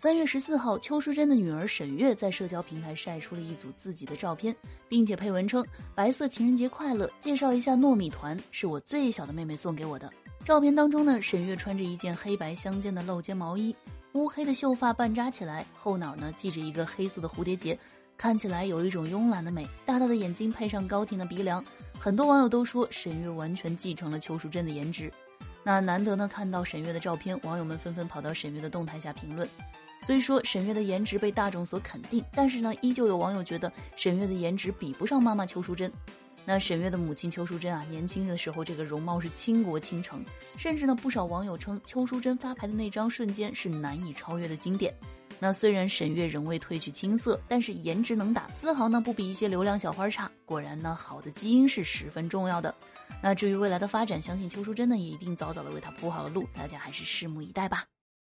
三月十四号，邱淑贞的女儿沈月在社交平台晒出了一组自己的照片，并且配文称：“白色情人节快乐，介绍一下糯米团，是我最小的妹妹送给我的。”照片当中呢，沈月穿着一件黑白相间的露肩毛衣，乌黑的秀发半扎起来，后脑呢系着一个黑色的蝴蝶结，看起来有一种慵懒的美。大大的眼睛配上高挺的鼻梁，很多网友都说沈月完全继承了邱淑贞的颜值。那难得呢看到沈月的照片，网友们纷纷跑到沈月的动态下评论。虽说沈月的颜值被大众所肯定，但是呢，依旧有网友觉得沈月的颜值比不上妈妈邱淑贞。那沈月的母亲邱淑贞啊，年轻的时候这个容貌是倾国倾城，甚至呢，不少网友称邱淑贞发牌的那张瞬间是难以超越的经典。那虽然沈月仍未褪去青涩，但是颜值能打，丝毫呢不比一些流量小花差。果然呢，好的基因是十分重要的。那至于未来的发展，相信邱淑贞呢也一定早早的为她铺好了路，大家还是拭目以待吧。